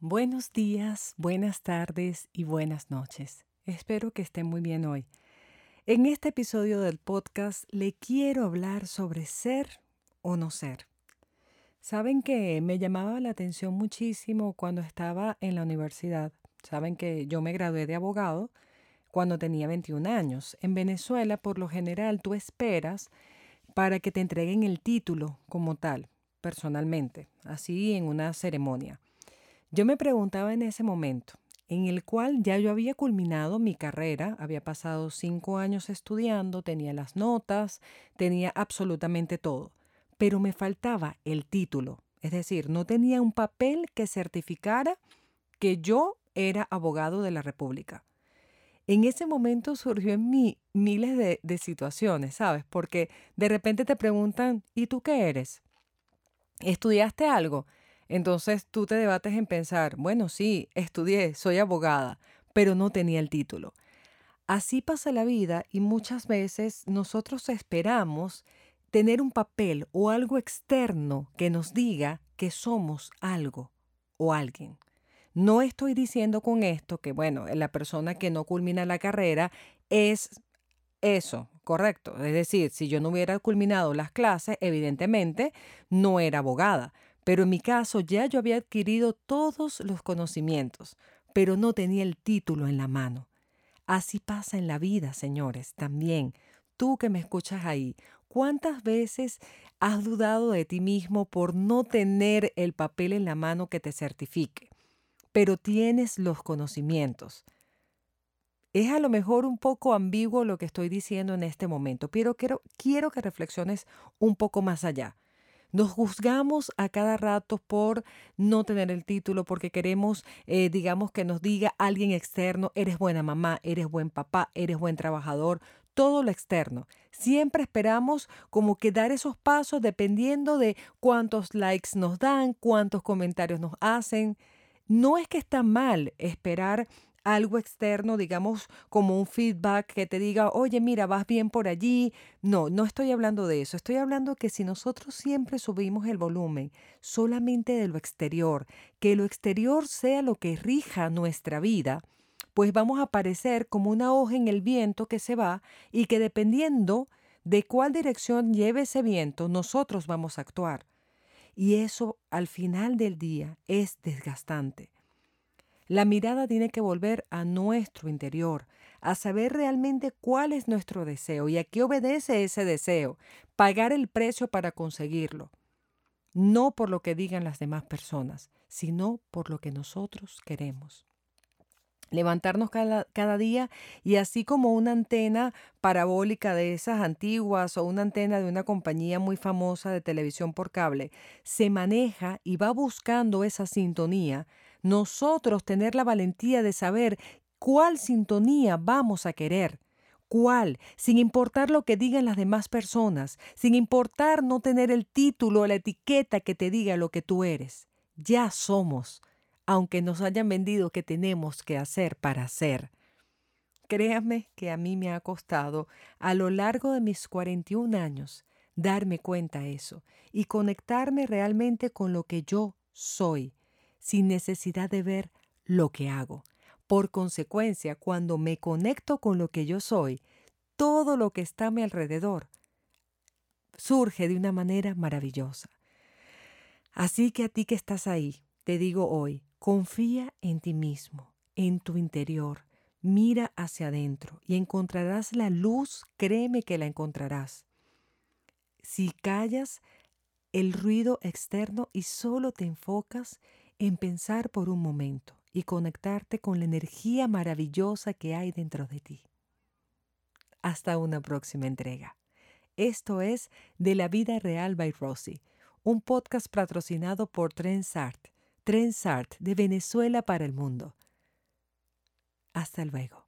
Buenos días, buenas tardes y buenas noches. Espero que estén muy bien hoy. En este episodio del podcast le quiero hablar sobre ser o no ser. Saben que me llamaba la atención muchísimo cuando estaba en la universidad. Saben que yo me gradué de abogado cuando tenía 21 años. En Venezuela, por lo general, tú esperas para que te entreguen el título como tal, personalmente, así en una ceremonia. Yo me preguntaba en ese momento, en el cual ya yo había culminado mi carrera, había pasado cinco años estudiando, tenía las notas, tenía absolutamente todo, pero me faltaba el título, es decir, no tenía un papel que certificara que yo era abogado de la República. En ese momento surgió en mí miles de, de situaciones, ¿sabes? Porque de repente te preguntan, ¿y tú qué eres? ¿Estudiaste algo? Entonces tú te debates en pensar, bueno, sí, estudié, soy abogada, pero no tenía el título. Así pasa la vida y muchas veces nosotros esperamos tener un papel o algo externo que nos diga que somos algo o alguien. No estoy diciendo con esto que, bueno, la persona que no culmina la carrera es eso, correcto. Es decir, si yo no hubiera culminado las clases, evidentemente no era abogada. Pero en mi caso ya yo había adquirido todos los conocimientos, pero no tenía el título en la mano. Así pasa en la vida, señores, también. Tú que me escuchas ahí, ¿cuántas veces has dudado de ti mismo por no tener el papel en la mano que te certifique? Pero tienes los conocimientos. Es a lo mejor un poco ambiguo lo que estoy diciendo en este momento, pero quiero, quiero que reflexiones un poco más allá. Nos juzgamos a cada rato por no tener el título, porque queremos, eh, digamos, que nos diga alguien externo, eres buena mamá, eres buen papá, eres buen trabajador, todo lo externo. Siempre esperamos como que dar esos pasos dependiendo de cuántos likes nos dan, cuántos comentarios nos hacen. No es que está mal esperar algo externo, digamos, como un feedback que te diga, oye, mira, vas bien por allí. No, no estoy hablando de eso. Estoy hablando que si nosotros siempre subimos el volumen solamente de lo exterior, que lo exterior sea lo que rija nuestra vida, pues vamos a parecer como una hoja en el viento que se va y que dependiendo de cuál dirección lleve ese viento, nosotros vamos a actuar. Y eso al final del día es desgastante. La mirada tiene que volver a nuestro interior, a saber realmente cuál es nuestro deseo y a qué obedece ese deseo, pagar el precio para conseguirlo. No por lo que digan las demás personas, sino por lo que nosotros queremos levantarnos cada, día y así como una antena parabólica de esas antiguas o una antena de una compañía muy famosa de televisión por cable se maneja y va buscando esa sintonía, nosotros tener la valentía de saber cuál sintonía vamos a querer. ¿Cuál? Sin importar lo que digan las demás personas, sin importar no tener el título o la etiqueta que te diga lo que tú eres. Ya somos, aunque nos hayan vendido que tenemos que hacer para ser. Créame que a mí me ha costado, a lo largo de mis 41 años, darme cuenta eso y conectarme realmente con lo que yo soy, sin necesidad de ver lo que hago. Por consecuencia, cuando me conecto con lo que yo soy, todo lo que está a mi alrededor surge de una manera maravillosa. Así que a ti que estás ahí, te digo hoy, confía en ti mismo, en tu interior, mira hacia adentro y encontrarás la luz, créeme que la encontrarás. Si callas el ruido externo y solo te enfocas en pensar por un momento y conectarte con la energía maravillosa que hay dentro de ti. Hasta una próxima entrega. Esto es De la Vida Real by Rosy, un podcast patrocinado por Trensart, Trensart de Venezuela para el mundo. Hasta luego.